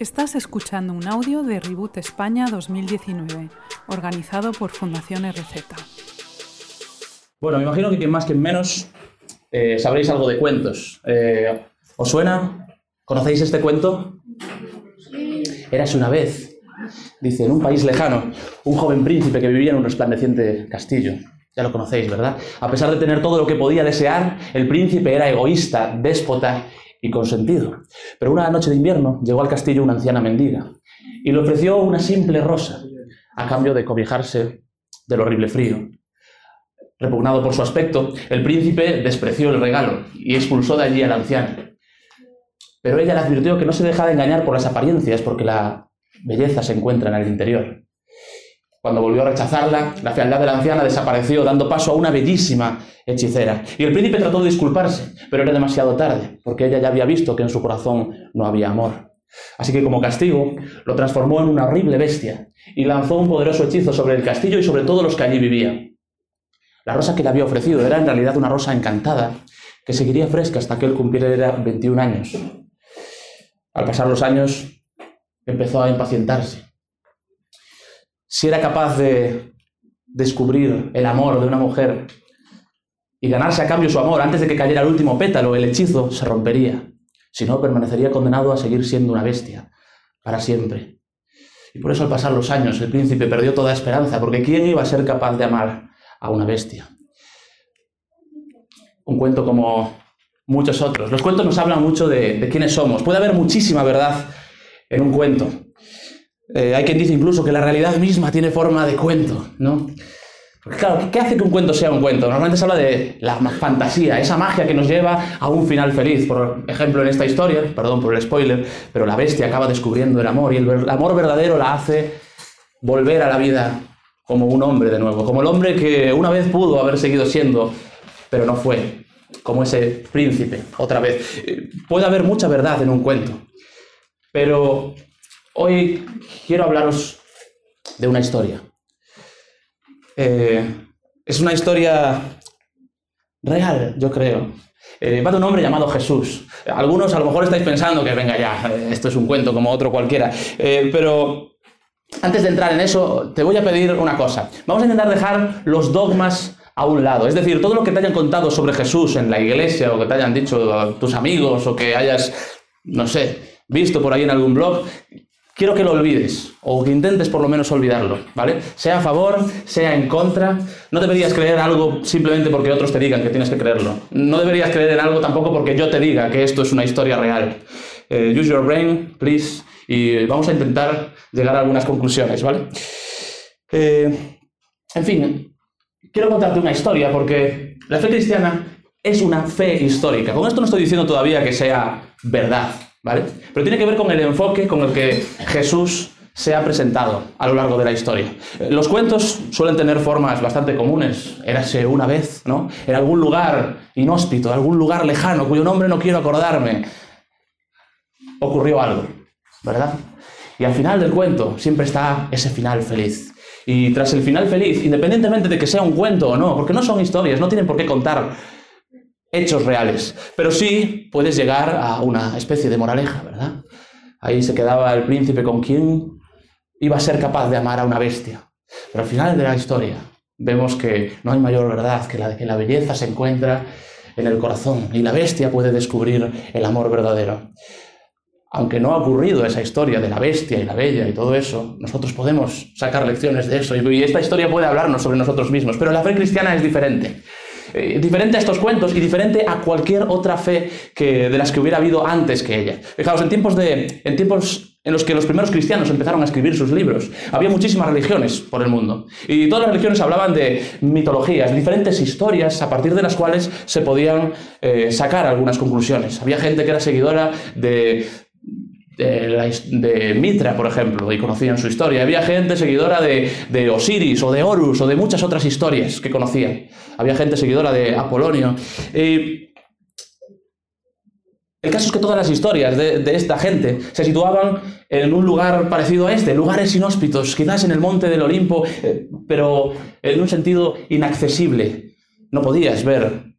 Estás escuchando un audio de Reboot España 2019, organizado por Fundación RZ. Bueno, me imagino que quien más, quien menos, eh, sabréis algo de cuentos. Eh, ¿Os suena? ¿Conocéis este cuento? Érase una vez, dice, en un país lejano, un joven príncipe que vivía en un resplandeciente castillo. Ya lo conocéis, ¿verdad? A pesar de tener todo lo que podía desear, el príncipe era egoísta, déspota y consentido. Pero una noche de invierno llegó al castillo una anciana mendiga y le ofreció una simple rosa a cambio de cobijarse del horrible frío. Repugnado por su aspecto, el príncipe despreció el regalo y expulsó de allí a la anciana. Pero ella le advirtió que no se dejara engañar por las apariencias porque la belleza se encuentra en el interior. Cuando volvió a rechazarla, la fealdad de la anciana desapareció, dando paso a una bellísima hechicera. Y el príncipe trató de disculparse, pero era demasiado tarde, porque ella ya había visto que en su corazón no había amor. Así que como castigo, lo transformó en una horrible bestia y lanzó un poderoso hechizo sobre el castillo y sobre todos los que allí vivían. La rosa que le había ofrecido era en realidad una rosa encantada, que seguiría fresca hasta que él cumpliera 21 años. Al pasar los años, empezó a impacientarse si era capaz de descubrir el amor de una mujer y ganarse a cambio su amor antes de que cayera el último pétalo, el hechizo se rompería. Si no, permanecería condenado a seguir siendo una bestia para siempre. Y por eso al pasar los años el príncipe perdió toda esperanza, porque ¿quién iba a ser capaz de amar a una bestia? Un cuento como muchos otros. Los cuentos nos hablan mucho de, quiénes somos. Puede haber muchísima verdad en un cuento. Eh, hay quien dice incluso que la realidad misma tiene forma de cuento, ¿no? Porque claro, ¿qué hace que un cuento sea un cuento? Normalmente se habla de la fantasía, esa magia que nos lleva a un final feliz. Por ejemplo, en esta historia, perdón por el spoiler, pero la bestia acaba descubriendo el amor y el amor verdadero la hace volver a la vida como un hombre de nuevo, como el hombre que una vez pudo haber seguido siendo, pero no fue, como ese príncipe, otra vez. Eh, puede haber mucha verdad en un cuento, pero Hoy quiero hablaros de una historia. Eh, es una historia real, yo creo. Eh, va de un hombre llamado Jesús. Algunos a lo mejor estáis pensando que venga ya, eh, esto es un cuento como otro cualquiera. pero antes de entrar en eso, te voy a pedir una cosa. Vamos a intentar dejar los dogmas a un lado. Es decir, todo lo que te hayan contado sobre Jesús en la iglesia o que te hayan dicho tus amigos o que hayas, no sé, visto por ahí en algún blog, quiero que lo olvides, o que intentes por lo menos olvidarlo, ¿vale? Sea a favor, sea en contra, no deberías creer algo simplemente porque otros te digan que tienes que creerlo. No deberías creer en algo tampoco porque yo te diga que esto es una historia real. Eh, use your brain, please, y vamos a intentar llegar a algunas conclusiones, ¿vale? Eh, en fin, quiero contarte una historia porque la fe cristiana es una fe histórica. Con esto no estoy diciendo todavía que sea verdad, Pero tiene que ver con el enfoque con el que Jesús se ha presentado a lo largo de la historia. Los cuentos suelen tener formas bastante comunes. Érase una vez, ¿no? En algún lugar inhóspito, algún lugar lejano, cuyo nombre no quiero acordarme, ocurrió algo, ¿verdad? Y al final del cuento siempre está ese final feliz. Y tras el final feliz, independientemente de que sea un cuento o no, porque no son historias, no tienen por qué contar hechos reales. Pero sí puedes llegar a una especie de moraleja, ¿verdad? Ahí se quedaba el príncipe con quien iba a ser capaz de amar a una bestia. Pero al final de la historia vemos que no hay mayor verdad que la de que la belleza se encuentra en el corazón y la bestia puede descubrir el amor verdadero. Aunque no ha ocurrido esa historia de la bestia y la bella y todo eso, nosotros podemos sacar lecciones de eso y esta historia puede hablarnos sobre nosotros mismos. Pero la fe cristiana es diferente. Eh, diferente a estos cuentos y diferente a cualquier otra fe que, de las que hubiera habido antes que ella. Fijaos, en tiempos, de, en tiempos en los que los primeros cristianos empezaron a escribir sus libros, había muchísimas religiones por el mundo. Y todas las religiones hablaban de mitologías, diferentes historias a partir de las cuales se podían eh, sacar algunas conclusiones. Había gente que era seguidora de de, Mitra, por ejemplo, y conocían su historia. Había gente seguidora de, Osiris o de Horus o de muchas otras historias que conocían. Había gente seguidora de Apolonio. el caso es que todas las historias de, de, esta gente se situaban en un lugar parecido a este, lugares inhóspitos, quizás en el monte del Olimpo, eh, pero en un sentido inaccesible. No podías ver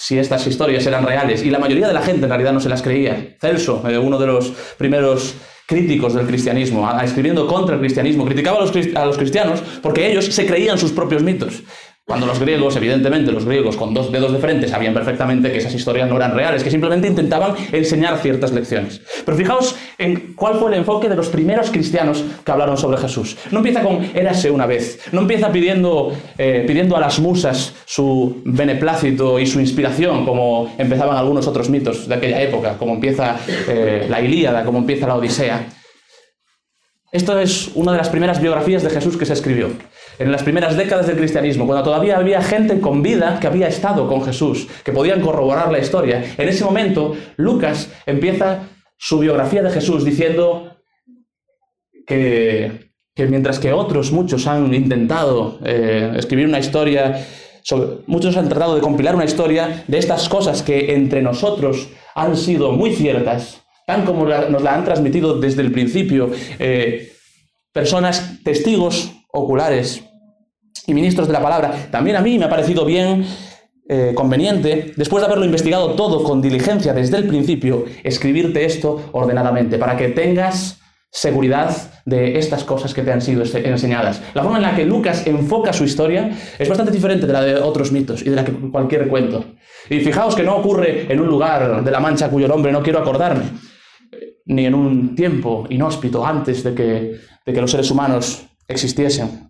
si estas historias eran reales y la mayoría de la gente en realidad no se las creía. Celso, eh, uno de los primeros críticos del cristianismo, escribiendo contra el cristianismo, criticaba a los, a los cristianos porque ellos se creían sus propios mitos. Cuando los griegos, evidentemente los griegos con dos dedos de frente sabían perfectamente que esas historias no eran reales, que simplemente intentaban enseñar ciertas lecciones. Pero fijaos en cuál fue el enfoque de los primeros cristianos que hablaron sobre Jesús. No empieza con érase una vez, no empieza pidiendo, eh, pidiendo a las musas su beneplácito y su inspiración, como empezaban algunos otros mitos de aquella época, como empieza eh, la Ilíada, como empieza la Odisea. Esto es una de las primeras biografías de Jesús que se escribió en las primeras décadas del cristianismo, cuando todavía había gente con vida que había estado con Jesús, que podían corroborar la historia. En ese momento, Lucas empieza su biografía de Jesús diciendo que, mientras que otros, muchos han intentado eh, escribir una historia, muchos han tratado de compilar una historia de estas cosas que entre nosotros han sido muy ciertas, tan como nos la han transmitido desde el principio eh, personas, testigos oculares y ministros de la palabra. También a mí me ha parecido bien, eh, conveniente, después de haberlo investigado todo con diligencia desde el principio, escribirte esto ordenadamente, para que tengas seguridad de estas cosas que te han sido enseñadas. La forma en la que Lucas enfoca su historia es bastante diferente de la de otros mitos y de la que cualquier cuento. Y fijaos que no ocurre en un lugar de la Mancha cuyo nombre no quiero acordarme, ni en un tiempo inhóspito antes de que, de que los seres humanos existiesen.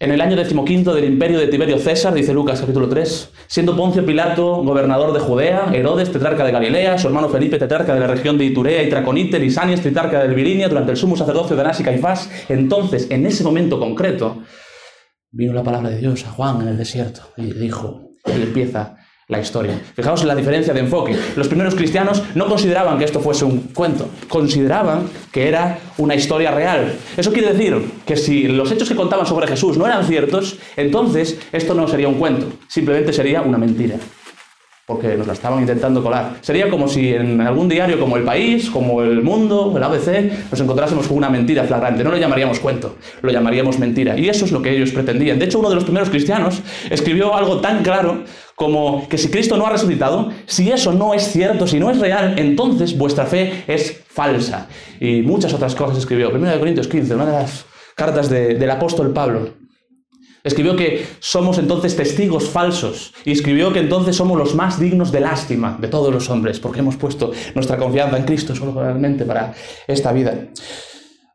En el año decimoquinto del imperio de Tiberio César, dice Lucas capítulo 3, siendo Poncio Pilato gobernador de Judea, Herodes tetrarca de Galilea, su hermano Felipe tetrarca de la región de Iturea y Traconite, Lisanias tetrarca de Virinia, durante el sumo sacerdocio de Anás y Caifás, entonces, en ese momento concreto, vino la palabra de Dios a Juan en el desierto y dijo, él empieza la historia. Fijaos en la diferencia de enfoque. Los primeros cristianos no consideraban que esto fuese un cuento, consideraban que era una historia real. Eso quiere decir que si los hechos que contaban sobre Jesús no eran ciertos, entonces esto no sería un cuento, simplemente sería una mentira porque nos la estaban intentando colar. Sería como si en algún diario como El País, como El Mundo, el ABC, nos encontrásemos con una mentira flagrante. No lo llamaríamos cuento, lo llamaríamos mentira. Y eso es lo que ellos pretendían. De hecho, uno de los primeros cristianos escribió algo tan claro como que si Cristo no ha resucitado, si eso no es cierto, si no es real, entonces vuestra fe es falsa. Y muchas otras cosas escribió. 1 Corintios 15, una de las cartas del apóstol Pablo. Escribió que somos entonces testigos falsos y escribió que entonces somos los más dignos de lástima de todos los hombres porque hemos puesto nuestra confianza en Cristo solamente para esta vida.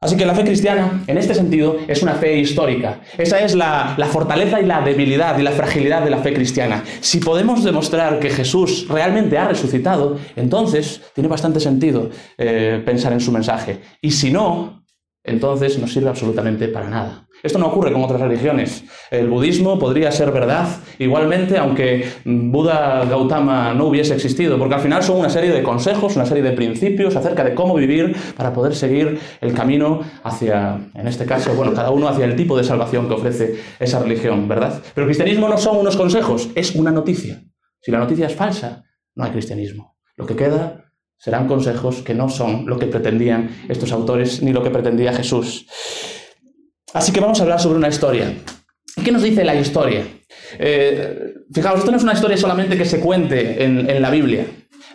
Así que la fe cristiana, en este sentido, es una fe histórica. Esa es la, fortaleza y la debilidad y la fragilidad de la fe cristiana. Si podemos demostrar que Jesús realmente ha resucitado, entonces tiene bastante sentido eh, pensar en su mensaje. Y si no, entonces no sirve absolutamente para nada. Esto no ocurre con otras religiones. El budismo podría ser verdad igualmente aunque Buda Gautama no hubiese existido, porque al final son una serie de consejos, una serie de principios acerca de cómo vivir para poder seguir el camino hacia, en este caso, bueno, cada uno hacia el tipo de salvación que ofrece esa religión, ¿verdad? Pero el cristianismo no son unos consejos, es una noticia. Si la noticia es falsa, no hay cristianismo. Lo que queda serán consejos que no son lo que pretendían estos autores ni lo que pretendía Jesús. Así que vamos a hablar sobre una historia. ¿Qué nos dice la historia? Eh, fijaos, esto no es una historia solamente que se cuente en, la Biblia,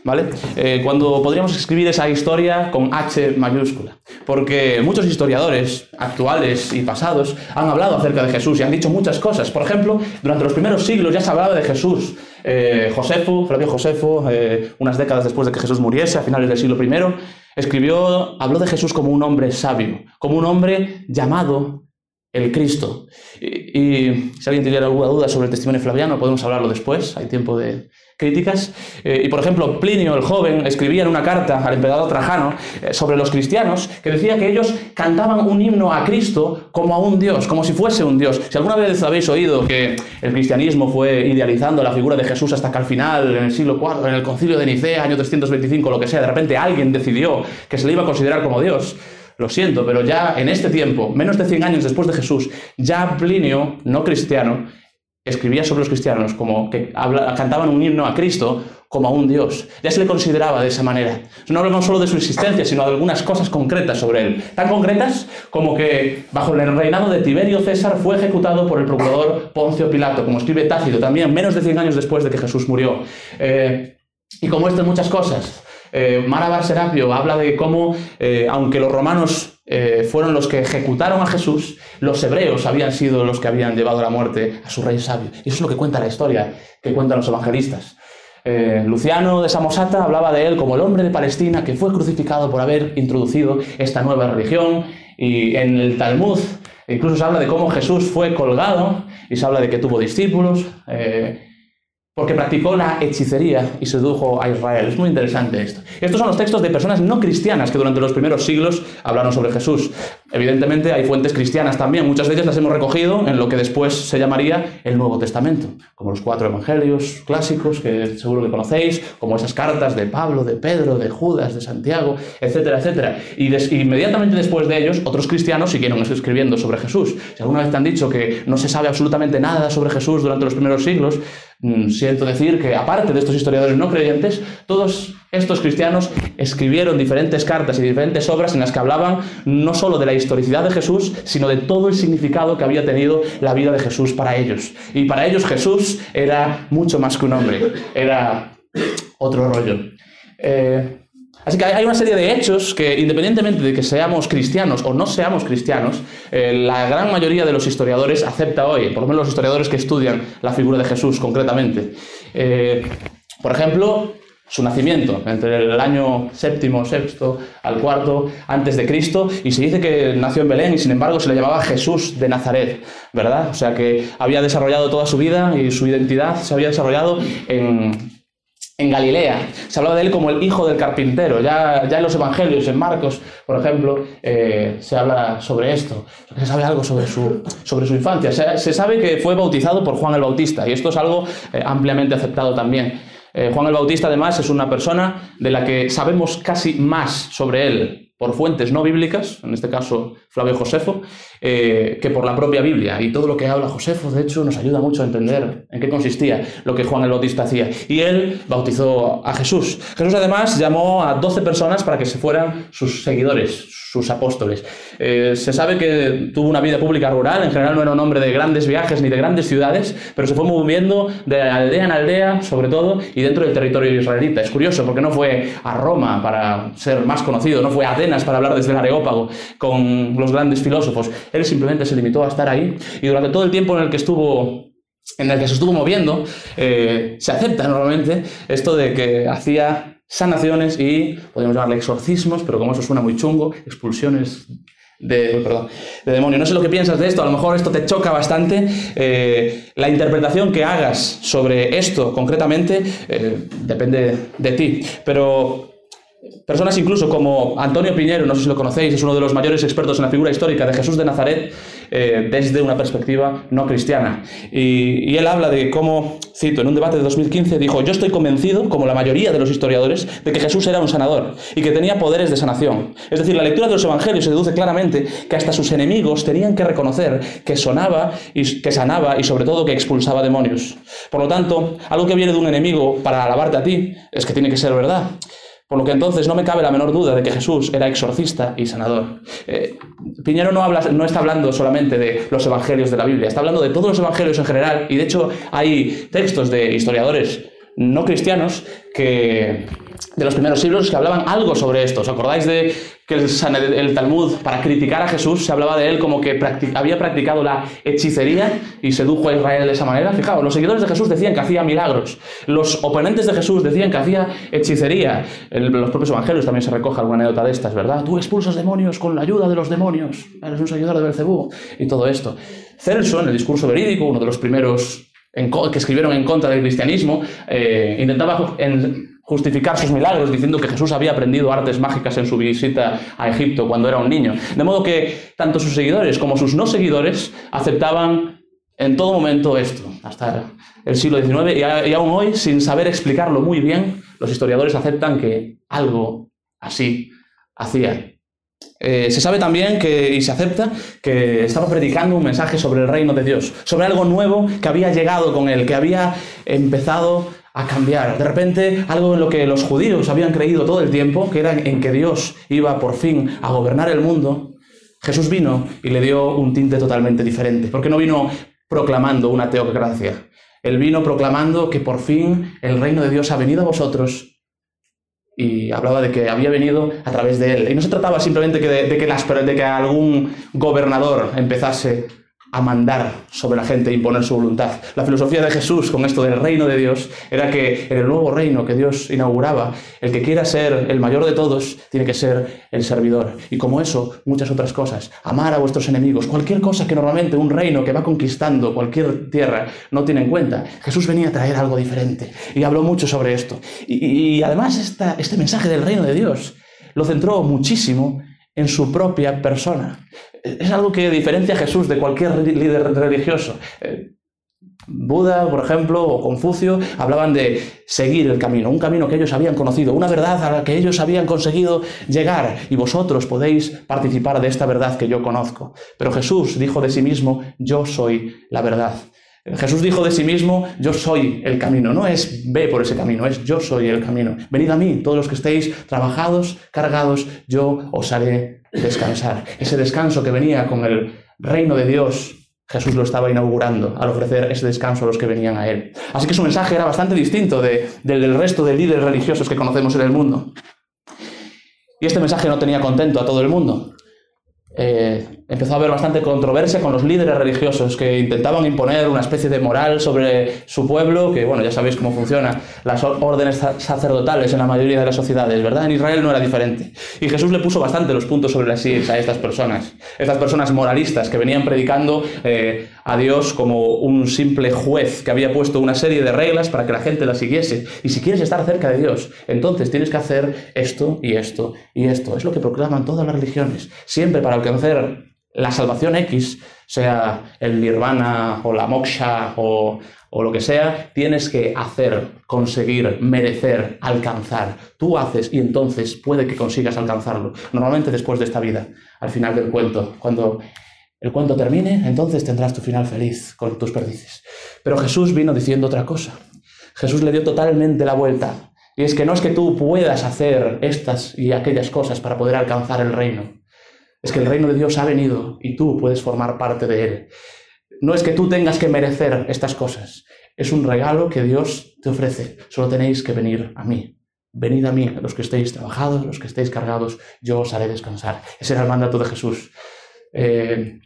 ¿vale? Eh, cuando podríamos escribir esa historia con H mayúscula. Porque muchos historiadores actuales y pasados han hablado acerca de Jesús y han dicho muchas cosas. Por ejemplo, durante los primeros siglos ya se hablaba de Jesús. Eh, Josefo, Flavio Josefo, unas décadas después de que Jesús muriese, a finales del siglo I, escribió, habló de Jesús como un hombre sabio, como un hombre llamado el Cristo. Y, si alguien tuviera alguna duda sobre el testimonio flaviano, podemos hablarlo después, hay tiempo de críticas. Eh, y por ejemplo, Plinio el joven escribía en una carta al emperador Trajano eh, sobre los cristianos que decía que ellos cantaban un himno a Cristo como a un Dios, como si fuese un Dios. Si alguna vez habéis oído que el cristianismo fue idealizando la figura de Jesús hasta que al final, en el siglo IV, en el concilio de Nicea, año 325, lo que sea, de repente alguien decidió que se le iba a considerar como Dios, lo siento, pero ya en este tiempo, menos de 100 años después de Jesús, ya Plinio, no cristiano, escribía sobre los cristianos como que cantaban un himno a Cristo como a un Dios. Ya se le consideraba de esa manera. No hablamos solo de su existencia, sino de algunas cosas concretas sobre él. Tan concretas como que bajo el reinado de Tiberio César fue ejecutado por el procurador Poncio Pilato, como escribe Tácito también, menos de 100 años después de que Jesús murió. Eh, y como estas muchas cosas. Eh, Mara Serapio habla de cómo, eh, aunque los romanos eh, fueron los que ejecutaron a Jesús, los hebreos habían sido los que habían llevado la muerte a su rey sabio. Y eso es lo que cuenta la historia, que cuentan los evangelistas. Eh, Luciano de Samosata hablaba de él como el hombre de Palestina que fue crucificado por haber introducido esta nueva religión. Y en el Talmud incluso se habla de cómo Jesús fue colgado y se habla de que tuvo discípulos. Porque practicó la hechicería y sedujo a Israel. Es muy interesante esto. Estos son los textos de personas no cristianas que durante los primeros siglos hablaron sobre Jesús. Evidentemente hay fuentes cristianas también, muchas de ellas las hemos recogido en lo que después se llamaría el Nuevo Testamento, como los cuatro evangelios clásicos que seguro que conocéis, como esas cartas de Pablo, de Pedro, de Judas, de Santiago, etcétera, etcétera. Y inmediatamente después de ellos, otros cristianos siguieron escribiendo sobre Jesús. Si alguna vez te han dicho que no se sabe absolutamente nada sobre Jesús durante los primeros siglos, siento decir que aparte de estos historiadores no creyentes, todos estos cristianos escribieron diferentes cartas y diferentes obras en las que hablaban no solo de la historicidad de Jesús, sino de todo el significado que había tenido la vida de Jesús para ellos. Y para ellos Jesús era mucho más que un hombre, era otro rollo. Eh, Así que hay una serie de hechos que, independientemente de que seamos cristianos o no seamos cristianos, eh, la gran mayoría de los historiadores acepta hoy, por lo menos los historiadores que estudian la figura de Jesús concretamente. Eh, por ejemplo, su nacimiento, entre el año séptimo, sexto al cuarto antes de Cristo, y se dice que nació en Belén y sin embargo se le llamaba Jesús de Nazaret, ¿verdad? O sea que había desarrollado toda su vida y su identidad se había desarrollado en, en Galilea. Se hablaba de él como el hijo del carpintero. Ya, ya en los evangelios, en Marcos, por ejemplo, eh, se habla sobre esto. Se sabe algo sobre su, sobre su infancia. Se, sabe que fue bautizado por Juan el Bautista y esto es algo eh, ampliamente aceptado también. Eh, Juan el Bautista además es una persona de la que sabemos casi más sobre él por fuentes no bíblicas, en este caso Flavio Josefo, eh, que por la propia Biblia. Y todo lo que habla Josefo, de hecho, nos ayuda mucho a entender en qué consistía lo que Juan el Bautista hacía. Y él bautizó a Jesús. Jesús además llamó a 12 personas para que se fueran sus seguidores, sus apóstoles. Eh, se sabe que tuvo una vida pública rural, en general no era un hombre de grandes viajes ni de grandes ciudades, pero se fue moviendo de aldea en aldea, sobre todo, y dentro del territorio israelita. Es curioso porque no fue a Roma para ser más conocido, no fue a Atenas para hablar desde el Areópago con los grandes filósofos. Él simplemente se limitó a estar ahí y durante todo el tiempo en el que estuvo en el que se estuvo moviendo, eh, se acepta normalmente esto de que hacía sanaciones y, podríamos llamarle exorcismos, pero como eso suena muy chungo, expulsiones de, perdón, de demonio. No sé lo que piensas de esto, a lo mejor esto te choca bastante. Eh, la interpretación que hagas sobre esto concretamente eh, depende de ti, pero Personas incluso como Antonio Piñero, no sé si lo conocéis, es uno de los mayores expertos en la figura histórica de Jesús de Nazaret eh, desde una perspectiva no cristiana. Y, él habla de cómo, cito, en un debate de 2015 dijo, yo estoy convencido, como la mayoría de los historiadores, de que Jesús era un sanador y que tenía poderes de sanación. Es decir, la lectura de los evangelios se deduce claramente que hasta sus enemigos tenían que reconocer que sonaba y que sanaba y sobre todo que expulsaba demonios. Por lo tanto, algo que viene de un enemigo para alabarte a ti es que tiene que ser verdad. Por lo que entonces no me cabe la menor duda de que Jesús era exorcista y sanador. Eh, Piñero no, está hablando solamente de los evangelios de la Biblia, está hablando de todos los evangelios en general y de hecho hay textos de historiadores no cristianos que de los primeros siglos que hablaban algo sobre esto. ¿Os acordáis de que el, Talmud, para criticar a Jesús, se hablaba de él como que había practicado la hechicería y sedujo a Israel de esa manera? Fijaos, los seguidores de Jesús decían que hacía milagros. Los oponentes de Jesús decían que hacía hechicería. En los propios evangelios también se recoge alguna anécdota de estas, ¿verdad? Tú expulsas demonios con la ayuda de los demonios. Eres un seguidor de Belcebú. Y todo esto. Celso, en el discurso verídico, uno de los primeros que escribieron en contra del cristianismo, eh, intentaba justificar sus milagros diciendo que Jesús había aprendido artes mágicas en su visita a Egipto cuando era un niño. De modo que tanto sus seguidores como sus no seguidores aceptaban en todo momento esto, hasta el siglo XIX, y, aún hoy, sin saber explicarlo muy bien, los historiadores aceptan que algo así hacía. Eh, se sabe también que, y se acepta que estaba predicando un mensaje sobre el reino de Dios, sobre algo nuevo que había llegado con él, que había empezado a cambiar. De repente, algo en lo que los judíos habían creído todo el tiempo, que era en que Dios iba por fin a gobernar el mundo, Jesús vino y le dio un tinte totalmente diferente. Porque no vino proclamando una teocracia. Él vino proclamando que por fin el reino de Dios ha venido a vosotros y hablaba de que había venido a través de él. Y no se trataba simplemente de, de, que, las, de que algún gobernador empezase a mandar sobre la gente e imponer su voluntad. La filosofía de Jesús con esto del reino de Dios era que en el nuevo reino que Dios inauguraba, el que quiera ser el mayor de todos tiene que ser el servidor. Y como eso, muchas otras cosas. Amar a vuestros enemigos, cualquier cosa que normalmente un reino que va conquistando cualquier tierra no tiene en cuenta. Jesús venía a traer algo diferente y habló mucho sobre esto. Y, además este mensaje del reino de Dios lo centró muchísimo en su propia persona. Es algo que diferencia a Jesús de cualquier líder religioso. Eh, Buda, por ejemplo, o Confucio hablaban de seguir el camino, un camino que ellos habían conocido, una verdad a la que ellos habían conseguido llegar y vosotros podéis participar de esta verdad que yo conozco. Pero Jesús dijo de sí mismo, yo soy la verdad. Jesús dijo de sí mismo, yo soy el camino. No es ve por ese camino, es yo soy el camino. Venid a mí, todos los que estéis trabajados, cargados, yo os haré descansar. Ese descanso que venía con el reino de Dios, Jesús lo estaba inaugurando al ofrecer ese descanso a los que venían a él. Así que su mensaje era bastante distinto del del resto de líderes religiosos que conocemos en el mundo. Y este mensaje no tenía contento a todo el mundo. Eh, empezó a haber bastante controversia con los líderes religiosos que intentaban imponer una especie de moral sobre su pueblo, que bueno, ya sabéis cómo funcionan las órdenes sacerdotales en la mayoría de las sociedades, ¿verdad? En Israel no era diferente. Y Jesús le puso bastante los puntos sobre las sillas a estas personas, estas personas moralistas que venían predicando eh, a Dios como un simple juez que había puesto una serie de reglas para que la gente las siguiese. Y si quieres estar cerca de Dios, entonces tienes que hacer esto y esto y esto. Es lo que proclaman todas las religiones, siempre para alcanzar la salvación X, sea el nirvana o la moksha o, o, lo que sea, tienes que hacer, conseguir, merecer, alcanzar. Tú haces y entonces puede que consigas alcanzarlo. Normalmente después de esta vida, al final del cuento, cuando el cuento termine, entonces tendrás tu final feliz con tus perdices. Pero Jesús vino diciendo otra cosa. Jesús le dio totalmente la vuelta. Y es que no es que tú puedas hacer estas y aquellas cosas para poder alcanzar el reino es que el reino de Dios ha venido y tú puedes formar parte de él. No es que tú tengas que merecer estas cosas, es un regalo que Dios te ofrece. Solo tenéis que venir a mí. Venid a mí, los que estéis trabajados, los que estéis cargados, yo os haré descansar. Ese era el mandato de Jesús. Eh,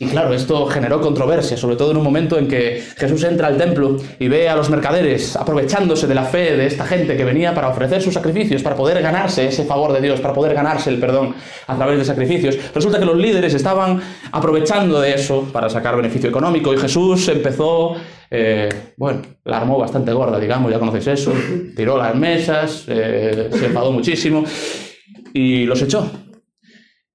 y claro, esto generó controversia, sobre todo en un momento en que Jesús entra al templo y ve a los mercaderes aprovechándose de la fe de esta gente que venía para ofrecer sus sacrificios, para poder ganarse ese favor de Dios, para poder ganarse el perdón a través de sacrificios. Resulta que los líderes estaban aprovechando de eso para sacar beneficio económico y Jesús empezó, eh, bueno, la armó bastante gorda, digamos, ya conocéis eso, tiró las mesas, eh, se enfadó muchísimo y los echó.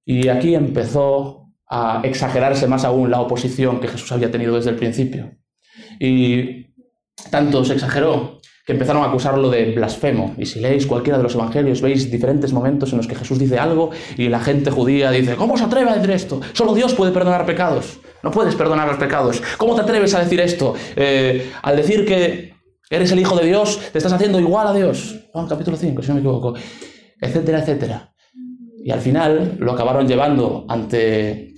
Y aquí empezó a exagerarse más aún la oposición que Jesús había tenido desde el principio. Y tanto se exageró que empezaron a acusarlo de blasfemo. Y si leéis cualquiera de los evangelios, veis diferentes momentos en los que Jesús dice algo y la gente judía dice, ¿cómo se atreve a decir esto? Solo Dios puede perdonar pecados. No puedes perdonar los pecados. ¿Cómo te atreves a decir esto? Eh, al decir que eres el Hijo de Dios, te estás haciendo igual a Dios. Juan capítulo 5, si no me equivoco. Etcétera, etcétera. Y al final lo acabaron llevando ante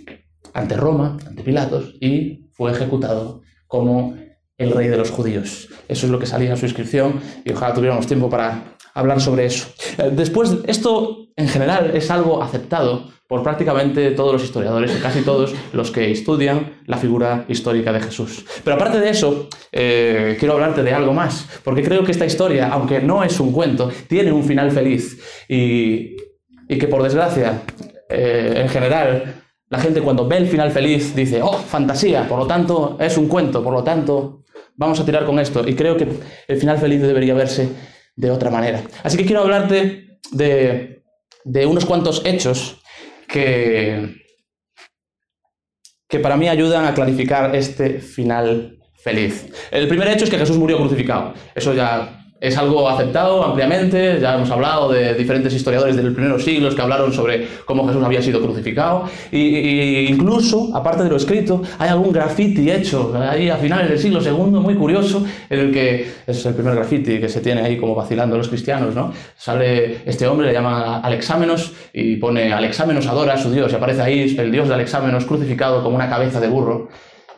ante Roma, ante Pilatos, y fue ejecutado como el rey de los judíos. Eso es lo que salía en su inscripción y ojalá tuviéramos tiempo para hablar sobre eso. Eh, después, esto en general es algo aceptado por prácticamente todos los historiadores, casi todos los que estudian la figura histórica de Jesús. Pero aparte de eso, eh, quiero hablarte de algo más, porque creo que esta historia, aunque no es un cuento, tiene un final feliz y, y que por desgracia, eh, en general, la gente cuando ve el final feliz dice, oh, fantasía, por lo tanto es un cuento, por lo tanto vamos a tirar con esto. Y creo que el final feliz debería verse de otra manera. Así que quiero hablarte de, de unos cuantos hechos que, que para mí ayudan a clarificar este final feliz. El primer hecho es que Jesús murió crucificado. Eso ya es algo aceptado ampliamente, ya hemos hablado de diferentes historiadores de los primeros siglos que hablaron sobre cómo Jesús había sido crucificado, y, incluso, aparte de lo escrito, hay algún graffiti hecho ahí a finales del siglo II, muy curioso, en el que, es el primer graffiti que se tiene ahí como vacilando los cristianos, ¿no? Sale este hombre, le llama Alexámenos, y pone Alexámenos adora a su Dios, y aparece ahí el Dios de Alexámenos crucificado como una cabeza de burro,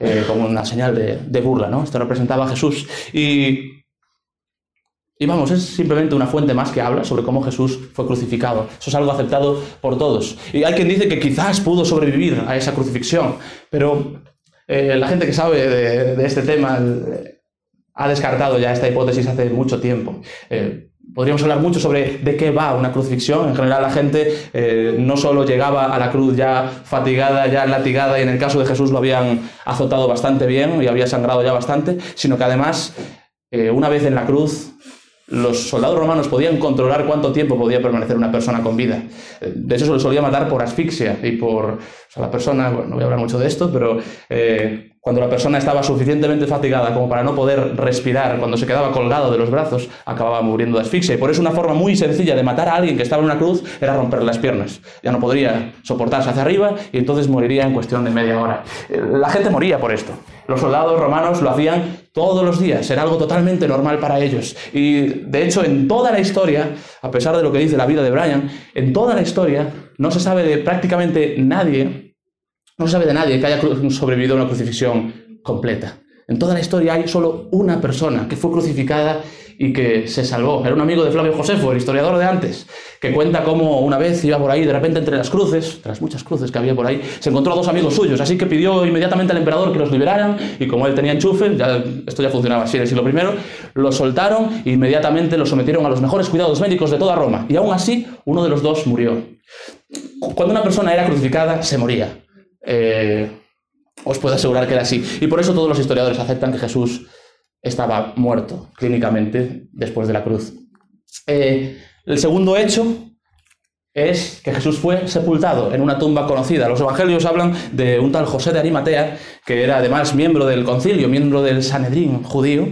eh, como una señal de, de burla, ¿no? Esto representaba a Jesús. Y y vamos, es simplemente una fuente más que habla sobre cómo Jesús fue crucificado. Eso es algo aceptado por todos. Y hay quien dice que quizás pudo sobrevivir a esa crucifixión, pero eh, la gente que sabe de, este tema eh, ha descartado ya esta hipótesis hace mucho tiempo. Eh, podríamos hablar mucho sobre de qué va una crucifixión. En general la gente no solo llegaba a la cruz ya fatigada, ya latigada, y en el caso de Jesús lo habían azotado bastante bien y había sangrado ya bastante, sino que además, una vez en la cruz, los soldados romanos podían controlar cuánto tiempo podía permanecer una persona con vida. De hecho, se le solía matar por asfixia y por... La persona, no voy a hablar mucho de esto, pero eh, cuando la persona estaba suficientemente fatigada como para no poder respirar, cuando se quedaba colgado de los brazos, acababa muriendo de asfixia. Y por eso una forma muy sencilla de matar a alguien que estaba en una cruz era romper las piernas. Ya no podría soportarse hacia arriba y entonces moriría en cuestión de media hora. La gente moría por esto. Los soldados romanos lo hacían todos los días, era algo totalmente normal para ellos. Y de hecho, en toda la historia, a pesar de lo que dice la vida de Brian, en toda la historia no se sabe de prácticamente nadie, no se sabe de nadie que haya sobrevivido a una crucifixión completa. En toda la historia hay solo una persona que fue crucificada y que se salvó. Era un amigo de Flavio Josefo, el historiador de antes, que cuenta cómo una vez iba por ahí, de repente entre las cruces, tras muchas cruces que había por ahí, se encontró a dos amigos suyos, así que pidió inmediatamente al emperador que los liberaran y como él tenía enchufe, ya, esto ya funcionaba así en el siglo I, los soltaron e inmediatamente los sometieron a los mejores cuidados médicos de toda Roma. Y aún así, uno de los dos murió. Cuando una persona era crucificada, se moría. Eh, os puedo asegurar que era así. Y por eso todos los historiadores aceptan que Jesús estaba muerto clínicamente después de la cruz. Eh, el segundo hecho es que Jesús fue sepultado en una tumba conocida. Los evangelios hablan de un tal José de Arimatea, que era además miembro del concilio, miembro del Sanedrín judío,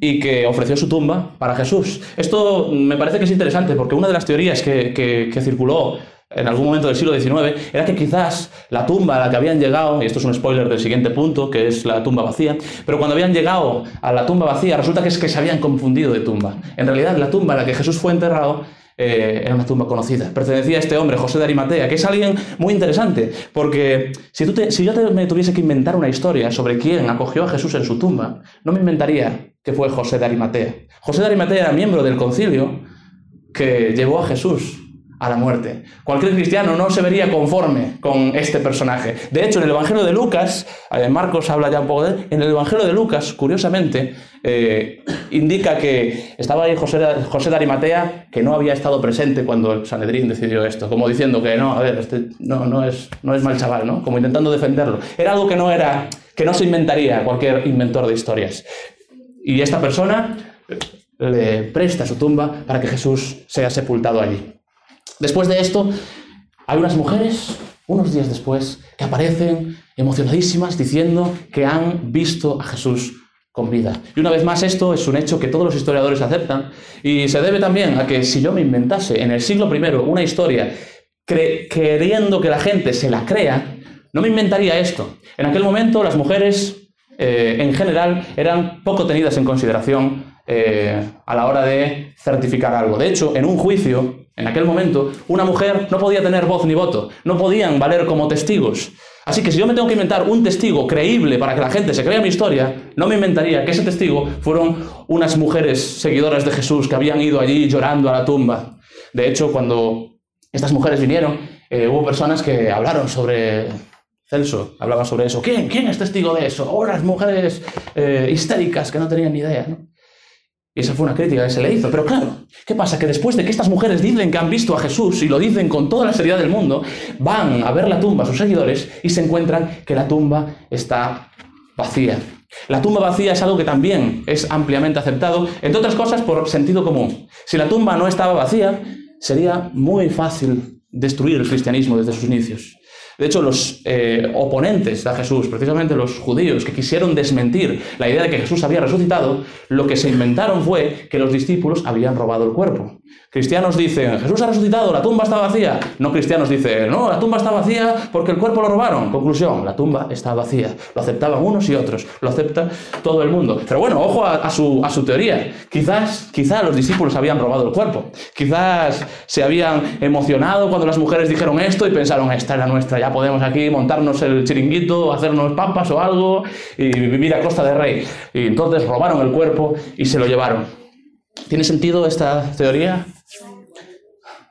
y que ofreció su tumba para Jesús. Esto me parece que es interesante porque una de las teorías que, que circuló en algún momento del siglo XIX, era que quizás la tumba a la que habían llegado, y esto es un spoiler del siguiente punto, que es la tumba vacía, pero cuando habían llegado a la tumba vacía, resulta que es que se habían confundido de tumba. En realidad, la tumba en la que Jesús fue enterrado eh, era una tumba conocida. Pertenecía a este hombre, José de Arimatea, que es alguien muy interesante, porque si, tú si yo me tuviese que inventar una historia sobre quién acogió a Jesús en su tumba, no me inventaría que fue José de Arimatea. José de Arimatea era miembro del concilio que llevó a Jesús a la muerte. Cualquier cristiano no se vería conforme con este personaje. De hecho, en el Evangelio de Lucas, eh, Marcos habla ya un poco de él, en el Evangelio de Lucas, curiosamente, eh, indica que estaba ahí José, José de Arimatea, que no había estado presente cuando el Sanedrín decidió esto, como diciendo que no, a ver, este no, no, es, no es mal chaval, ¿no? como intentando defenderlo. Era algo que no, era, que no se inventaría cualquier inventor de historias. Y esta persona le presta su tumba para que Jesús sea sepultado allí. Después de esto, hay unas mujeres, unos días después, que aparecen emocionadísimas diciendo que han visto a Jesús con vida. Y una vez más, esto es un hecho que todos los historiadores aceptan y se debe también a que si yo me inventase en el siglo I una historia queriendo que la gente se la crea, no me inventaría esto. En aquel momento las mujeres eh, en general eran poco tenidas en consideración eh, a la hora de certificar algo. De hecho, en un juicio, en aquel momento, una mujer no podía tener voz ni voto, no podían valer como testigos. Así que si yo me tengo que inventar un testigo creíble para que la gente se crea mi historia, no me inventaría que ese testigo fueron unas mujeres seguidoras de Jesús que habían ido allí llorando a la tumba. De hecho, cuando estas mujeres vinieron, eh, hubo personas que hablaron sobre Celso, hablaban sobre eso. ¿Quién, quién es testigo de eso? Oh, las mujeres eh, histéricas que no tenían ni idea. Y esa fue una crítica que se le hizo. Pero claro, ¿qué pasa? Que después de que estas mujeres dicen que han visto a Jesús y lo dicen con toda la seriedad del mundo, van a ver la tumba a sus seguidores y se encuentran que la tumba está vacía. La tumba vacía es algo que también es ampliamente aceptado, entre otras cosas por sentido común. Si la tumba no estaba vacía, sería muy fácil destruir el cristianismo desde sus inicios. De hecho, los eh, oponentes a Jesús, precisamente los judíos que quisieron desmentir la idea de que Jesús había resucitado, lo que se inventaron fue que los discípulos habían robado el cuerpo. Cristianos dicen, Jesús ha resucitado, la tumba está vacía. No cristianos dicen, no, la tumba está vacía porque el cuerpo lo robaron. Conclusión, la tumba está vacía. Lo aceptaban unos y otros, lo acepta todo el mundo. Pero bueno, ojo a, su, a su, teoría. Quizás, quizás los discípulos habían robado el cuerpo. Quizás se habían emocionado cuando las mujeres dijeron esto y pensaron, esta es la nuestra, ya podemos aquí montarnos el chiringuito, hacernos papas o algo y vivir a costa de rey. Y entonces robaron el cuerpo y se lo llevaron. ¿Tiene sentido esta teoría?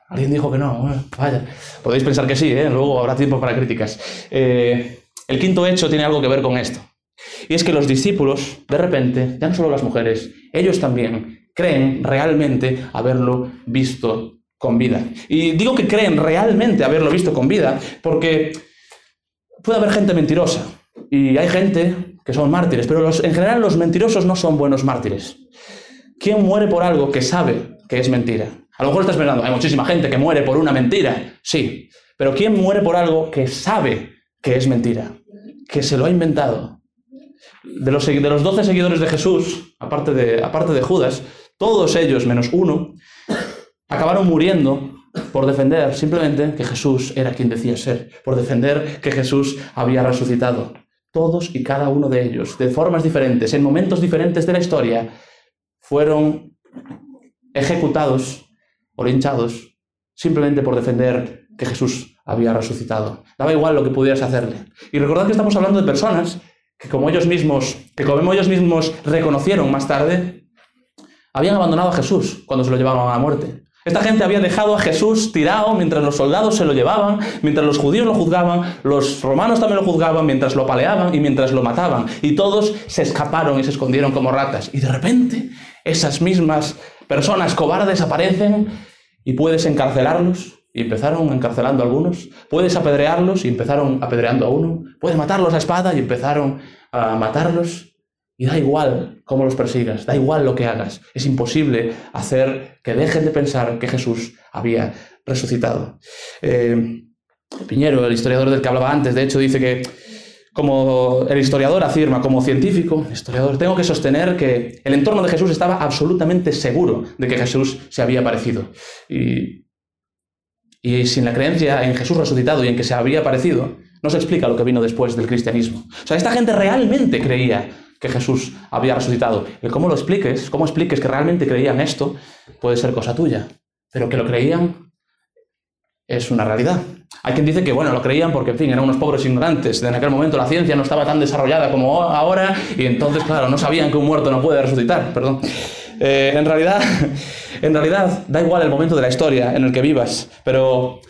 Alguien dijo que no. vaya, podéis pensar que sí, ¿eh? luego habrá tiempo para críticas. Eh, el quinto hecho tiene algo que ver con esto. Y es que los discípulos, de repente, ya no solo las mujeres, ellos también creen realmente haberlo visto con vida. Y digo que creen realmente haberlo visto con vida porque puede haber gente mentirosa y hay gente que son mártires, pero en general los mentirosos no son buenos mártires. ¿Quién muere por algo que sabe que es mentira? A lo mejor estás pensando, hay muchísima gente que muere por una mentira, sí, pero ¿quién muere por algo que sabe que es mentira? Que se lo ha inventado. De los, de los 12 seguidores de Jesús, aparte de, aparte de Judas, todos ellos, menos uno, acabaron muriendo por defender simplemente que Jesús era quien decía ser, por defender que Jesús había resucitado. Todos y cada uno de ellos, de formas diferentes, en momentos diferentes de la historia, fueron ejecutados o linchados simplemente por defender que Jesús había resucitado. Daba igual lo que pudieras hacerle. Y recordad que estamos hablando de personas que como ellos mismos, que como ellos mismos reconocieron más tarde, habían abandonado a Jesús cuando se lo llevaban a la muerte. Esta gente había dejado a Jesús tirado mientras los soldados se lo llevaban, mientras los judíos lo juzgaban, los romanos también lo juzgaban, mientras lo apaleaban y mientras lo mataban. Y todos se escaparon y se escondieron como ratas. Y de repente, esas mismas personas cobardes aparecen y puedes encarcelarlos. Y empezaron encarcelando a algunos. Puedes apedrearlos y empezaron apedreando a uno. Puedes matarlos a espada y empezaron a matarlos. Y da igual cómo los persigas, da igual lo que hagas. Es imposible hacer que dejen de pensar que Jesús había resucitado. Eh, Piñero, el historiador del que hablaba antes, de hecho dice que como el historiador afirma, como científico, historiador, tengo que sostener que el entorno de Jesús estaba absolutamente seguro de que Jesús se había aparecido. Y, y sin la creencia en Jesús resucitado y en que se había aparecido, no se explica lo que vino después del cristianismo. O sea, esta gente realmente creía que Jesús había resucitado. Y cómo lo expliques, cómo expliques que realmente creían esto, puede ser cosa tuya. Pero que lo creían es una realidad. Hay quien dice que, bueno, lo creían porque, en fin, eran unos pobres ignorantes. En aquel momento la ciencia no estaba tan desarrollada como ahora y entonces, claro, no sabían que un muerto no puede resucitar, perdón. Eh, en, realidad, en realidad, da igual el momento de la historia en el que vivas, pero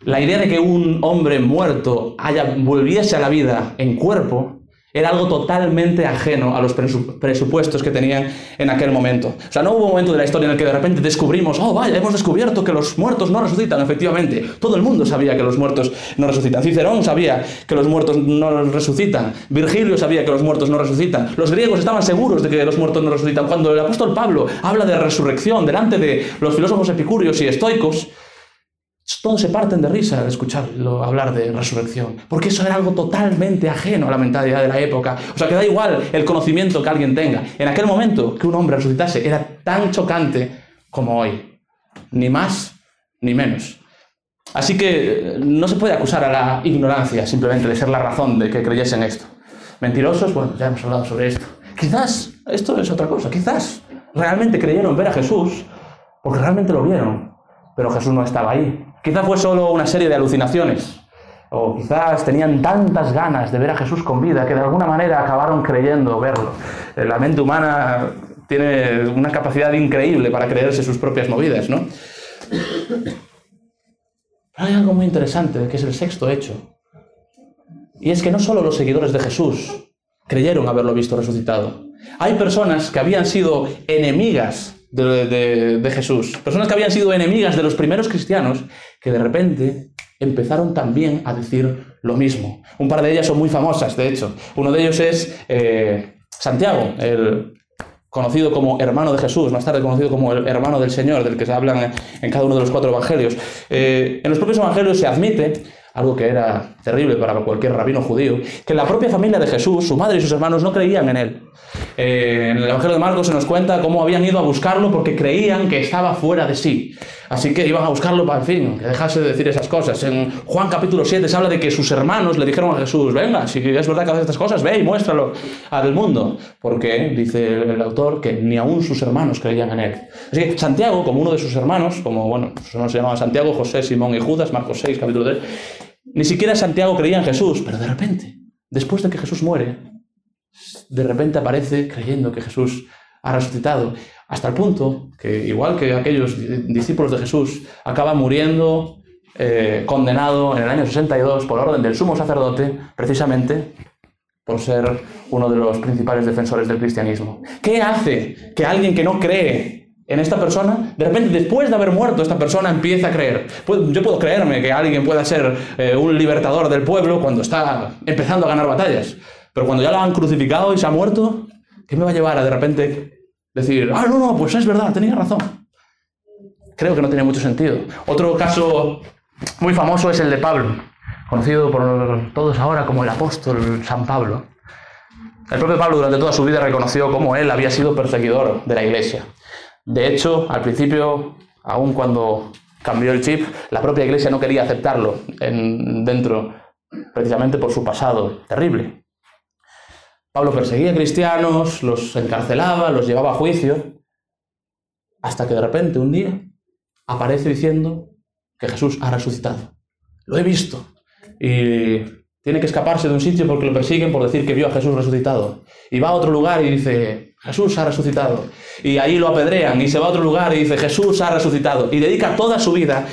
la idea de que un hombre muerto haya, volviese a la vida en cuerpo era algo totalmente ajeno a los presupuestos que tenían en aquel momento. O sea, no hubo un momento de la historia en el que de repente descubrimos, oh, vaya, hemos descubierto que los muertos no resucitan. Efectivamente, todo el mundo sabía que los muertos no resucitan. Cicerón sabía que los muertos no resucitan. Virgilio sabía que los muertos no resucitan. Los griegos estaban seguros de que los muertos no resucitan. Cuando el apóstol Pablo habla de resurrección delante de los filósofos epicúreos y estoicos, todos se parten de risa al escucharlo hablar de resurrección, porque eso era algo totalmente ajeno a la mentalidad de la época. O sea, que da igual el conocimiento que alguien tenga. En aquel momento que un hombre resucitase era tan chocante como hoy. Ni más ni menos. Así que no se puede acusar a la ignorancia simplemente de ser la razón de que creyesen esto. Mentirosos, bueno, ya hemos hablado sobre esto. Quizás, esto es otra cosa, quizás realmente creyeron ver a Jesús porque realmente lo vieron, pero Jesús no estaba ahí. Quizás fue solo una serie de alucinaciones, o quizás tenían tantas ganas de ver a Jesús con vida que de alguna manera acabaron creyendo verlo. Eh, la mente humana tiene una capacidad increíble para creerse sus propias movidas, ¿no? hay algo muy interesante, que es el sexto hecho. Y es que no solo los seguidores de Jesús creyeron haberlo visto resucitado. Hay personas que habían sido enemigas de, Jesús, personas que habían sido enemigas de los primeros cristianos, que de repente empezaron también a decir lo mismo. Un par de ellas son muy famosas, de hecho. Uno de ellos es eh, Santiago, el conocido como hermano de Jesús, más tarde conocido como el hermano del Señor, del que se habla en, cada uno de los cuatro evangelios. Eh, en los propios evangelios se admite algo que era terrible para cualquier rabino judío, que la propia familia de Jesús, su madre y sus hermanos, no creían en él. Eh, en el Evangelio de Marcos se nos cuenta cómo habían ido a buscarlo porque creían que estaba fuera de sí. Así que iban a buscarlo para, el fin, que dejase de decir esas cosas. En Juan capítulo 7 se habla de que sus hermanos le dijeron a Jesús, venga, si es verdad que haces estas cosas, ve y muéstralo al mundo. Porque, dice el autor, que ni aún sus hermanos creían en él. Así que Santiago, como uno de sus hermanos, como, bueno, se llamaban Santiago, José, Simón y Judas, Marcos 6, capítulo 3, ni siquiera Santiago creía en Jesús, pero de repente, después de que Jesús muere, de repente aparece creyendo que Jesús ha resucitado, hasta el punto que, igual que aquellos discípulos de Jesús, acaba muriendo eh, condenado en el año 62 por orden del sumo sacerdote, precisamente por ser uno de los principales defensores del cristianismo. ¿Qué hace que alguien que no cree en esta persona, de repente después de haber muerto esta persona empieza a creer. Yo puedo creerme que alguien pueda ser eh, un libertador del pueblo cuando está empezando a ganar batallas, pero cuando ya lo han crucificado y se ha muerto, ¿qué me va a llevar a de repente decir, ah, no, no, pues es verdad, tenía razón? Creo que no tiene mucho sentido. Otro caso muy famoso es el de Pablo, conocido por todos ahora como el apóstol San Pablo. El propio Pablo durante toda su vida reconoció cómo él había sido perseguidor de la iglesia. De hecho, al principio, aun cuando cambió el chip, la propia iglesia no quería aceptarlo en, dentro, precisamente por su pasado terrible. Pablo perseguía cristianos, los encarcelaba, los llevaba a juicio, hasta que de repente un día aparece diciendo que Jesús ha resucitado. Lo he visto. Y tiene que escaparse de un sitio porque lo persiguen por decir que vio a Jesús resucitado. Y va a otro lugar y dice, Jesús ha resucitado. Y ahí lo apedrean y se va a otro lugar y dice, Jesús ha resucitado. Y dedica toda su vida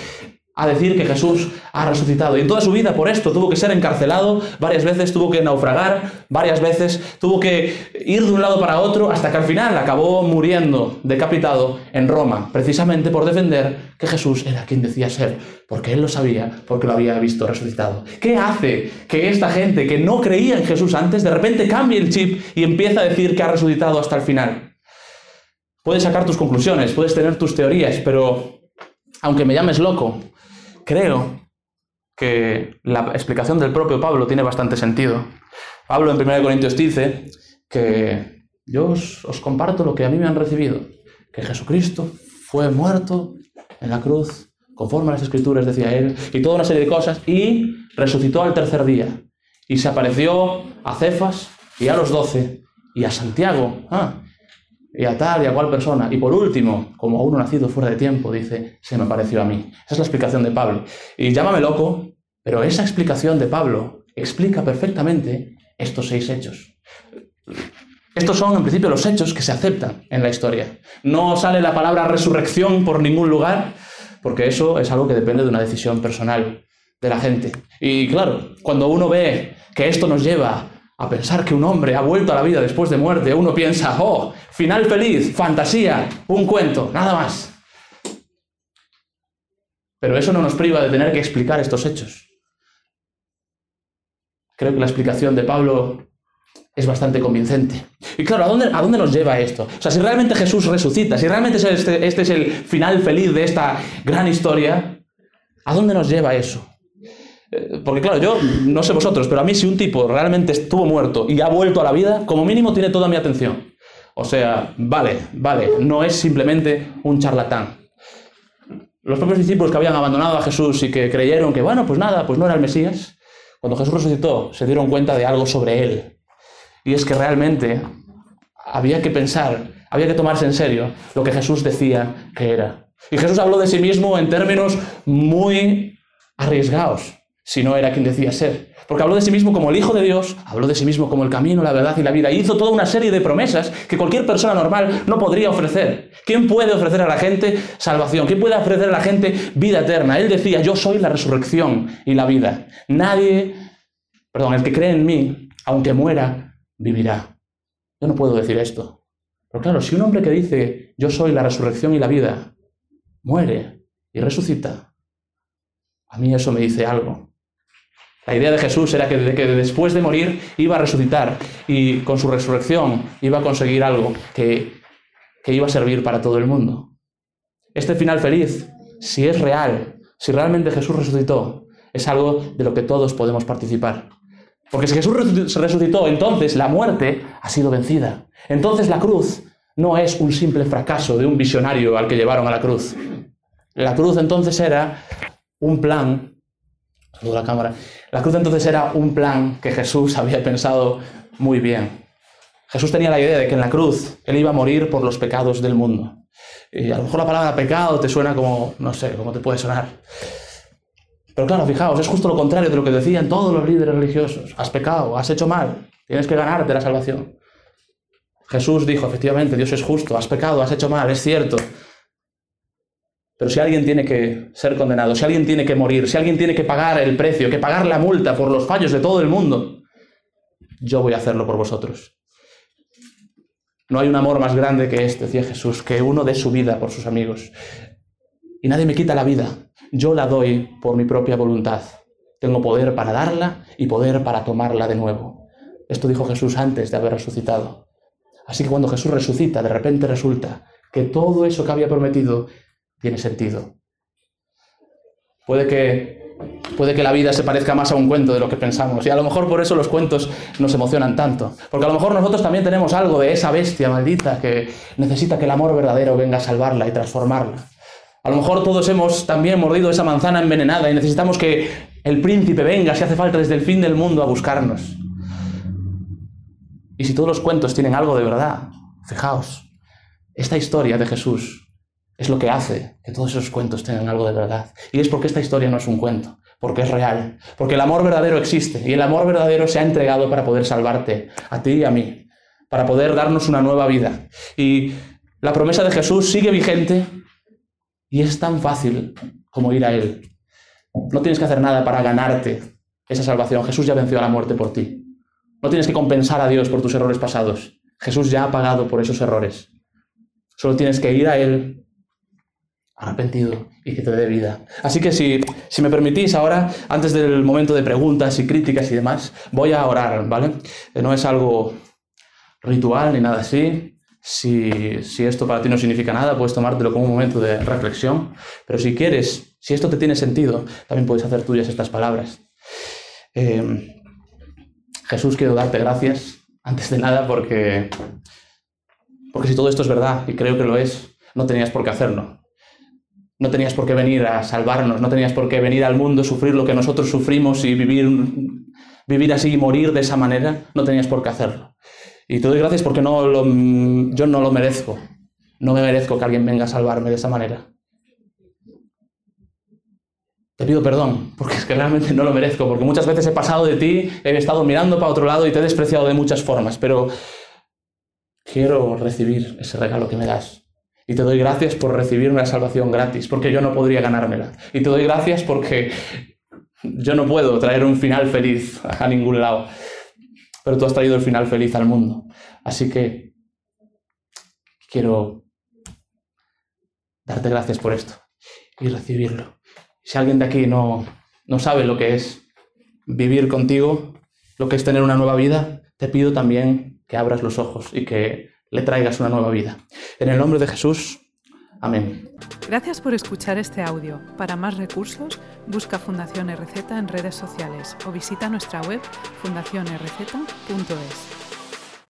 a decir que Jesús ha resucitado. Y en toda su vida por esto tuvo que ser encarcelado varias veces, tuvo que naufragar varias veces, tuvo que ir de un lado para otro hasta que al final acabó muriendo decapitado en Roma, precisamente por defender que Jesús era quien decía ser, porque él lo sabía, porque lo había visto resucitado. ¿Qué hace que esta gente que no creía en Jesús antes de repente cambie el chip y empieza a decir que ha resucitado hasta el final? Puedes sacar tus conclusiones, puedes tener tus teorías, pero aunque me llames loco, creo que la explicación del propio Pablo tiene bastante sentido. Pablo en 1 Corintios dice que yo os, comparto lo que a mí me han recibido, que Jesucristo fue muerto en la cruz, conforme a las escrituras, decía él, y toda una serie de cosas, y resucitó al tercer día, y se apareció a Cefas y a los doce, y a Santiago. Ah, y a tal y a cual persona. Y por último, como a uno nacido fuera de tiempo, dice, se me pareció a mí. Esa es la explicación de Pablo. Y llámame loco, pero esa explicación de Pablo explica perfectamente estos seis hechos. Estos son, en principio, los hechos que se aceptan en la historia. No sale la palabra resurrección por ningún lugar, porque eso es algo que depende de una decisión personal de la gente. Y claro, cuando uno ve que esto nos lleva a pensar que un hombre ha vuelto a la vida después de muerte, uno piensa, oh, final feliz, fantasía, un cuento, nada más. Pero eso no nos priva de tener que explicar estos hechos. Creo que la explicación de Pablo es bastante convincente. Y claro, ¿a dónde, ¿a dónde nos lleva esto? O sea, si realmente Jesús resucita, si realmente este, este es el final feliz de esta gran historia, ¿a dónde nos lleva eso? Eh, porque claro, yo no sé vosotros, pero a mí si un tipo realmente estuvo muerto y ha vuelto a la vida, como mínimo tiene toda mi atención. O sea, vale, vale, no es simplemente un charlatán. Los propios discípulos que habían abandonado a Jesús y que creyeron que, bueno, pues nada, pues no era el Mesías, cuando Jesús resucitó, se dieron cuenta de algo sobre él. Y es que realmente había que pensar, había que tomarse en serio lo que Jesús decía que era. Y Jesús habló de sí mismo en términos muy arriesgados si no era quien decía ser. Porque habló de sí mismo como el Hijo de Dios, habló de sí mismo como el camino, la verdad y la vida. Y hizo toda una serie de promesas que cualquier persona normal no podría ofrecer. ¿Quién puede ofrecer a la gente salvación? ¿Quién puede ofrecer a la gente vida eterna? Él decía, yo soy la resurrección y la vida. Nadie, perdón, el que cree en mí, aunque muera, vivirá. Yo no puedo decir esto. Pero claro, si un hombre que dice, yo soy la resurrección y la vida, muere y resucita, a mí eso me dice algo. La idea de Jesús era que, después de morir iba a resucitar y con su resurrección iba a conseguir algo que, que iba a servir para todo el mundo. Este final feliz, si es real, si realmente Jesús resucitó, es algo de lo que todos podemos participar. Porque si Jesús resucitó, entonces la muerte ha sido vencida. Entonces la cruz no es un simple fracaso de un visionario al que llevaron a la cruz. La cruz entonces era un plan, la cámara, la cruz entonces era un plan que Jesús había pensado muy bien. Jesús tenía la idea de que en la cruz Él iba a morir por los pecados del mundo. Y a lo mejor la palabra pecado te suena como, no sé, cómo te puede sonar. Pero claro, fijaos, es justo lo contrario de lo que decían todos los líderes religiosos. Has pecado, has hecho mal, tienes que ganarte la salvación. Jesús dijo, efectivamente, Dios es justo, has pecado, has hecho mal, es cierto. Pero si alguien tiene que ser condenado, si alguien tiene que morir, si alguien tiene que pagar el precio, que pagar la multa por los fallos de todo el mundo, yo voy a hacerlo por vosotros. No hay un amor más grande que este, decía Jesús, que uno dé su vida por sus amigos. Y nadie me quita la vida, yo la doy por mi propia voluntad. Tengo poder para darla y poder para tomarla de nuevo. Esto dijo Jesús antes de haber resucitado. Así que cuando Jesús resucita, de repente resulta que todo eso que había prometido tiene sentido. Puede que, puede que la vida se parezca más a un cuento de lo que pensamos. Y a lo mejor por eso los cuentos nos emocionan tanto. Porque a lo mejor nosotros también tenemos algo de esa bestia maldita que necesita que el amor verdadero venga a salvarla y transformarla. A lo mejor todos hemos también mordido esa manzana envenenada y necesitamos que el príncipe venga, si hace falta, desde el fin del mundo a buscarnos. Y si todos los cuentos tienen algo de verdad, fijaos, esta historia de Jesús es lo que hace que todos esos cuentos tengan algo de verdad. Y es porque esta historia no es un cuento, porque es real, porque el amor verdadero existe y el amor verdadero se ha entregado para poder salvarte, a ti y a mí, para poder darnos una nueva vida. Y la promesa de Jesús sigue vigente y es tan fácil como ir a Él. No tienes que hacer nada para ganarte esa salvación. Jesús ya venció a la muerte por ti. No tienes que compensar a Dios por tus errores pasados. Jesús ya ha pagado por esos errores. Solo tienes que ir a Él arrepentido y que te dé vida. Así que si, si me permitís ahora, antes del momento de preguntas y críticas y demás, voy a orar, ¿vale? Eh, no es algo ritual ni nada así. Si, si, esto para ti no significa nada, puedes tomártelo como un momento de reflexión. Pero si quieres, si esto te tiene sentido, también puedes hacer tuyas estas palabras. Eh, Jesús, quiero darte gracias, antes de nada, porque, porque si todo esto es verdad, y creo que lo es, no tenías por qué hacerlo. No tenías por qué venir a salvarnos, no tenías por qué venir al mundo, sufrir lo que nosotros sufrimos y vivir, vivir así y morir de esa manera. No tenías por qué hacerlo. Y te doy gracias porque no lo, yo no lo merezco. No me merezco que alguien venga a salvarme de esa manera. Te pido perdón, porque es que realmente no lo merezco, porque muchas veces he pasado de ti, he estado mirando para otro lado y te he despreciado de muchas formas, pero quiero recibir ese regalo que me das. Y te doy gracias por recibir una salvación gratis, porque yo no podría ganármela. Y te doy gracias porque yo no puedo traer un final feliz a ningún lado, pero tú has traído el final feliz al mundo. Así que quiero darte gracias por esto y recibirlo. Si alguien de aquí no, no sabe lo que es vivir contigo, lo que es tener una nueva vida, te pido también que abras los ojos y que le traigas una nueva vida. En el nombre de Jesús, amén. Gracias por escuchar este audio. Para más recursos, busca Fundación RZ en redes sociales o visita nuestra web fundacionrz.es.